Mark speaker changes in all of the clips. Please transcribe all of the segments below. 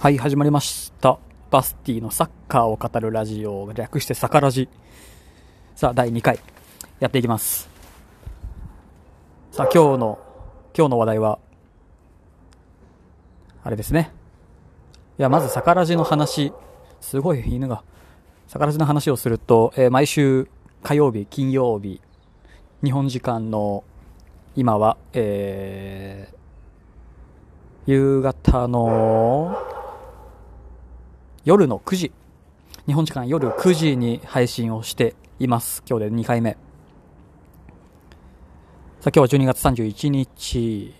Speaker 1: はい、始まりました。バスティのサッカーを語るラジオ、略してサカラジ。さあ、第2回、やっていきます。さあ、今日の、今日の話題は、あれですね。いや、まずサカラジの話、すごい犬が、サカラジの話をすると、えー毎週火曜日、金曜日、日本時間の今は、えー夕方の夜の9時、日本時間夜9時に配信をしています。今日で2回目。さあ今日は12月31日。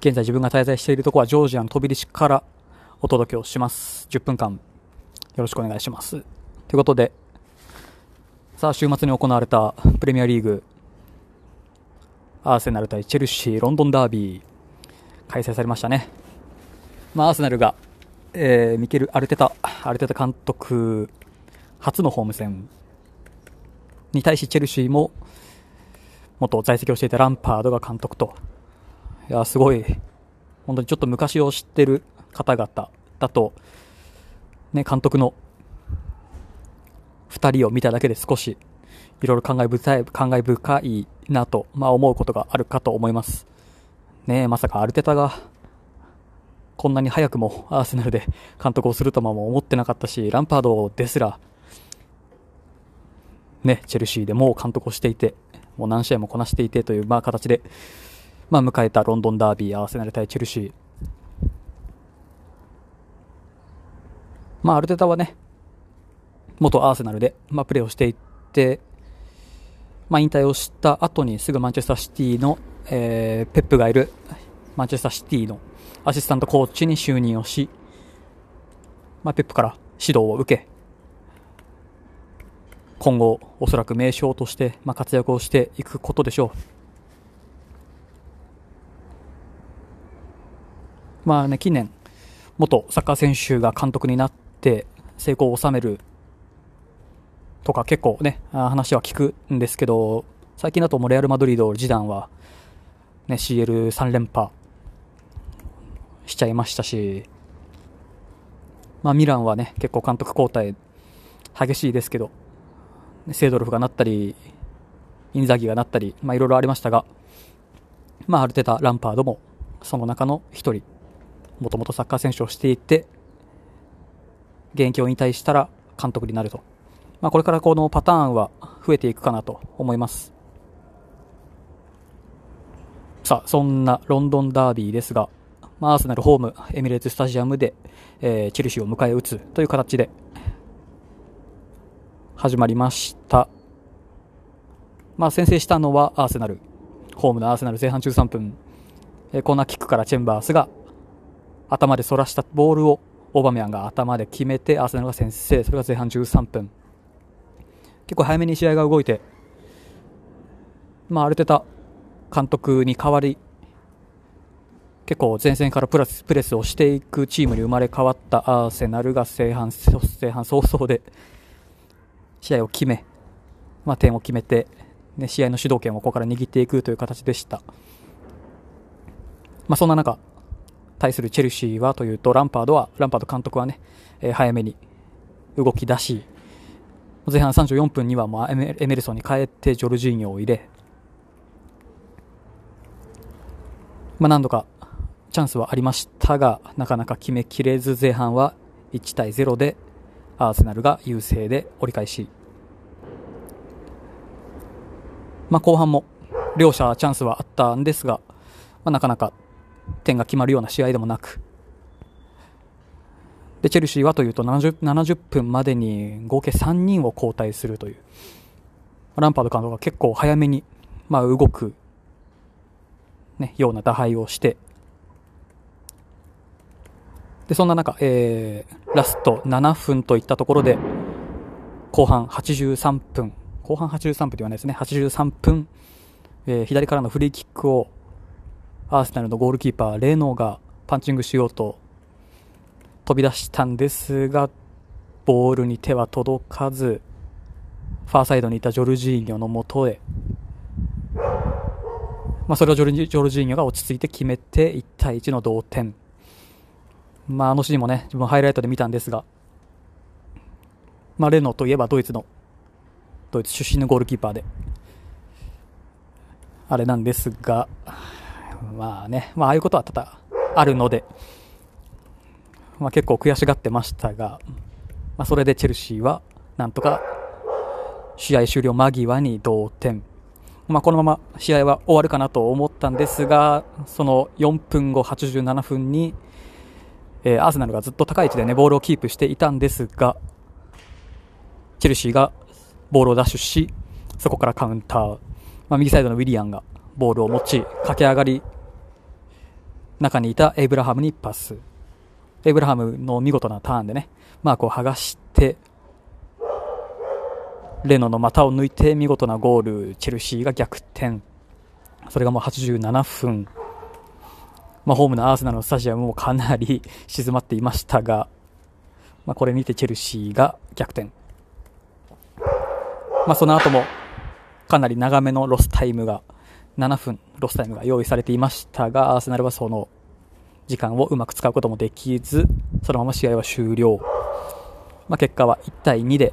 Speaker 1: 現在自分が滞在しているとこはジョージアの飛び出しからお届けをします。10分間よろしくお願いします。ということで、さあ週末に行われたプレミアリーグ、アーセナル対チェルシーロンドンダービー、開催されましたね。まあ、アーセナルが、えーミケル・アルテタ、アルテタ監督、初のホーム戦。に対し、チェルシーも、元在籍をしていたランパードが監督と、いや、すごい、本当にちょっと昔を知ってる方々だと、ね、監督の2人を見ただけで少し、いろいろ感慨深い感慨深いなと、まあ、思うことがあるかと思います。ね、まさかアルテタが、こんなに早くもアーセナルで監督をするとは思ってなかったし、ランパードですら、ね、チェルシーでもう監督をしていて、もう何試合もこなしていてという、まあ形で、まあ迎えたロンドンダービー、アーセナル対チェルシー。まあアルテタはね、元アーセナルで、まあプレーをしていて、まあ引退をした後にすぐマンチェスターシティの、えーペップがいるマンチェスターシティのアシスタントコーチに就任をし、まあ、ペップから指導を受け、今後、おそらく名将として、まあ、活躍をしていくことでしょう。まあね、近年、元サッカー選手が監督になって成功を収めるとか結構ね、話は聞くんですけど、最近だともうレアル・マドリード、ジダンは、ね、CL3 連覇ちゃいましたし、まあ、ミランはね、結構監督交代激しいですけど、セードルフがなったり、インザギがなったり、いろいろありましたが、まあ、アルテタ、ランパードもその中の一人、もともとサッカー選手をしていて、現役を引退したら監督になると。まあ、これからこのパターンは増えていくかなと思います。さあ、そんなロンドンダービーですが、まあ、アーセナルホーム、エミレーツスタジアムで、えーチェルシーを迎え撃つという形で始まりました。まあ、先制したのはアーセナル。ホームのアーセナル前半13分、えーコーナーキックからチェンバースが頭で反らしたボールをオバメヤンが頭で決めてアーセナルが先制。それが前半13分。結構早めに試合が動いて、まあ、アルテタ監督に代わり、結構前線からプラスプレスをしていくチームに生まれ変わったアーセナルが前半前半早々で試合を決め、まあ、点を決めて、ね、試合の主導権をここから握っていくという形でした。まあ、そんな中、対するチェルシーはというと、ランパードは、ランパード監督はね、え早めに動き出し、前半34分にはもうエメルソンに変えてジョルジーニョを入れ、まあ、何度かチャンスはありましたが、なかなか決めきれず前半は1対0でアーセナルが優勢で折り返し。まあ、後半も両者チャンスはあったんですが、まあ、なかなか点が決まるような試合でもなく、で、チェルシーはというと70、70分までに合計3人を交代するという、ランパード監督が結構早めに、まあ、動く、ね、ような打敗をして、で、そんな中、えー、ラスト7分といったところで、後半83分、後半83分と言わないですね、83分、えー左からのフリーキックを、アーセナルのゴールキーパー、レノがパンチングしようと飛び出したんですが、ボールに手は届かず、ファーサイドにいたジョルジーニョのもとへ、まあ、それをジョルジジョルジーニョが落ち着いて決めて1対1の同点。まあ、あのシーンもね、自分ハイライトで見たんですが、まあ、レノといえばドイツの、ドイツ出身のゴールキーパーで、あれなんですが、まあね、まあ、ああいうことは多々あるので、まあ、結構悔しがってましたが、まあ、それでチェルシーは、なんとか、試合終了間際に同点。まあ、このまま試合は終わるかなと思ったんですが、その4分後、87分に、えー、アーセナルがずっと高い位置でね、ボールをキープしていたんですが、チェルシーがボールをダッシュし、そこからカウンター。まあ、右サイドのウィリアンがボールを持ち、駆け上がり、中にいたエイブラハムにパス。エイブラハムの見事なターンでね、マークを剥がして、レノの股を抜いて見事なゴール、チェルシーが逆転。それがもう87分。まあ、ホームのアーセナルのスタジアムもかなり静まっていましたが、まあ、これにてチェルシーが逆転。まあ、その後もかなり長めのロスタイムが、7分ロスタイムが用意されていましたが、アーセナルはその時間をうまく使うこともできず、そのまま試合は終了。まあ、結果は1対2で、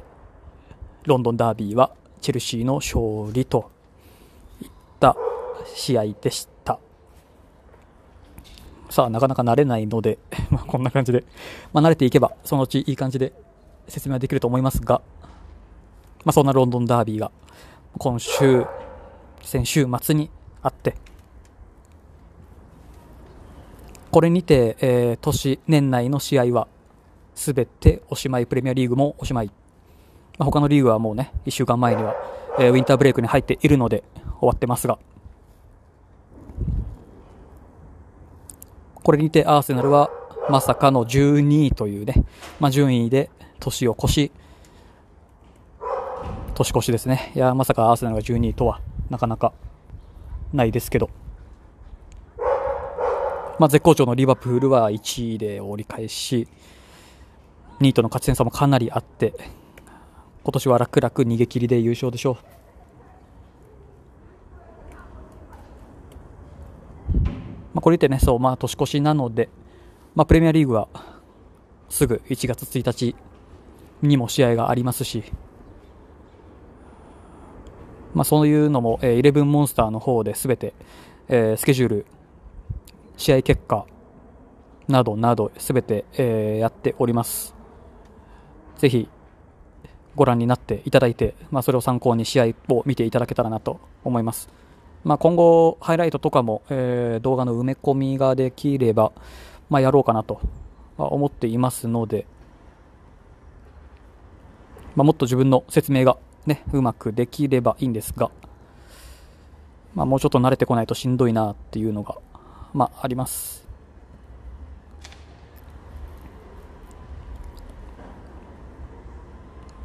Speaker 1: ロンドンダービーはチェルシーの勝利といった試合でした。さあ、なかなか慣れないので、まあ、こんな感じで、まあ、慣れていけば、そのうちいい感じで説明はできると思いますが、まあ、そんなロンドンダービーが、今週、先週末にあって、これにて、えー、年、年内の試合は、すべておしまい、プレミアリーグもおしまい。まあ、他のリーグはもうね、1週間前には、えー、ウィンターブレイクに入っているので、終わってますが、これにてアーセナルはまさかの12位というね、まあ、順位で年を越し、年越しですね。いや、まさかアーセナルが12位とはなかなかないですけど、まあ、絶好調のリバプールは1位で折り返し、2位との勝ち点差もかなりあって、今年は楽々逃げ切りで優勝でしょう。まあ、これ言ってね、そう、まあ、年越しなので、まあ、プレミアリーグはすぐ1月1日にも試合がありますし、まあ、そういうのも、え、イレブンモンスターの方で全て、えー、スケジュール、試合結果などなど全て、えー、やっております。ぜひご覧になっていただいて、まあ、それを参考に試合を見ていただけたらなと思います。まあ、今後、ハイライトとかも、えー、動画の埋め込みができれば、まあ、やろうかなと思っていますので、まあ、もっと自分の説明が、ね、うまくできればいいんですが、まあ、もうちょっと慣れてこないとしんどいなっていうのが、まあ、あります。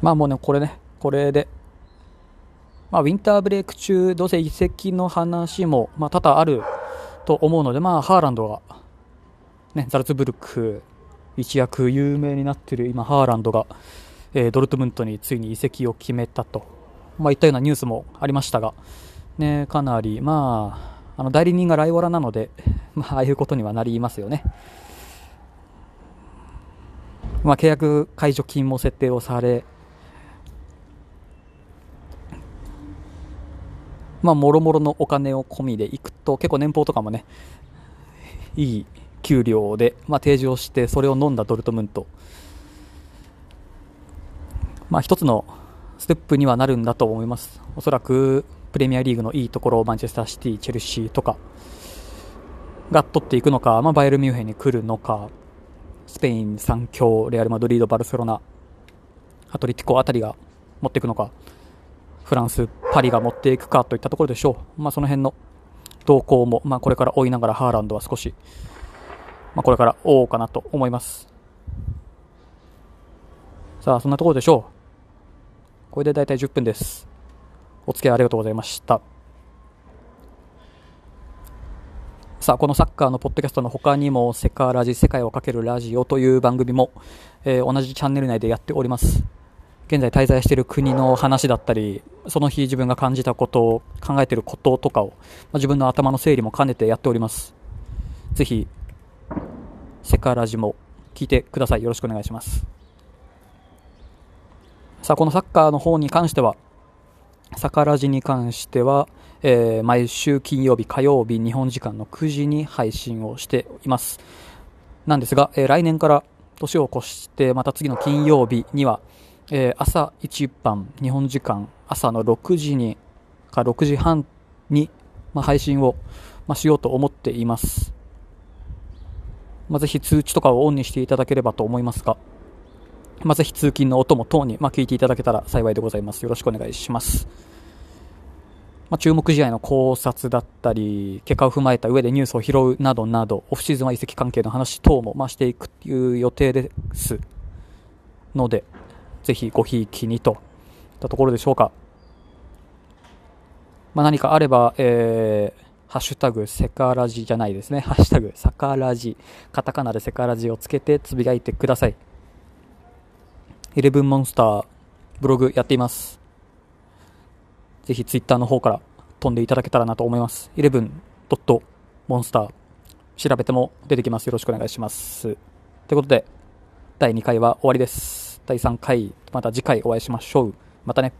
Speaker 1: まあもうね、これね、これでまあ、ウィンターブレイク中、どうせ移籍の話も、まあ、多々あると思うので、まあ、ハーランドが、ね、ザルツブルク、一躍有名になっている今、ハーランドが、えー、ドルトムントについに移籍を決めたと、まあ、いったようなニュースもありましたが、ね、かなり、まあ、あの代理人がライオラなので、まあ、ああいうことにはなりますよね。まあ、契約解除金も設定をされ、まあ、もろもろのお金を込みでいくと、結構年俸とかもね、いい給料で、まあ、提示をして、それを飲んだドルトムント。まあ、一つのステップにはなるんだと思います。おそらく、プレミアリーグのいいところをマンチェスターシティ、チェルシーとかが取っていくのか、まあ、バイエルミュンヘンに来るのか、スペイン3強、レアル・マドリード、バルセロナ、アトリティコあたりが持っていくのか、フランス、パリが持っていくかといったところでしょう。まあ、その辺の動向も、まあ、これから追いながらハーランドは少し、まあ、これから追おうかなと思います。さあ、そんなところでしょう。これで大体10分です。お付き合いありがとうございました。さあ、このサッカーのポッドキャストの他にも、セカラジ世界をかけるラジオという番組も、えー、同じチャンネル内でやっております。現在滞在している国の話だったり、その日自分が感じたことを、考えていることとかを、まあ、自分の頭の整理も兼ねてやっております。ぜひ、セカラジも聞いてください。よろしくお願いします。さあ、このサッカーの方に関しては、サカラジに関しては、えー、毎週金曜日、火曜日、日本時間の9時に配信をしています。なんですが、えー、来年から年を越して、また次の金曜日には、えー、朝一番、日本時間朝の6時にか6時半に、まあ、配信を、まあ、しようと思っています。まあ、ぜひ通知とかをオンにしていただければと思いますが、まあ、ぜひ通勤のお供等に、まあ、聞いていただけたら幸いでございます。よろしくお願いします。まあ、注目試合の考察だったり、結果を踏まえた上でニュースを拾うなどなど、オフシーズンは移籍関係の話等も、まあ、していくという予定ですので、ぜひごひいきにといったところでしょうか。まあ、何かあれば、えー、ハッシュタグセカラジじゃないですね。ハッシュタグサカラジ、カタカナでセカラジをつけてつぶやいてください。イレブンモンスター、ブログやっています。ぜひツイッターの方から飛んでいただけたらなと思います。イレブンドットモンスター、調べても出てきます。よろしくお願いします。ということで、第2回は終わりです。第3回、また次回お会いしましょう。またね。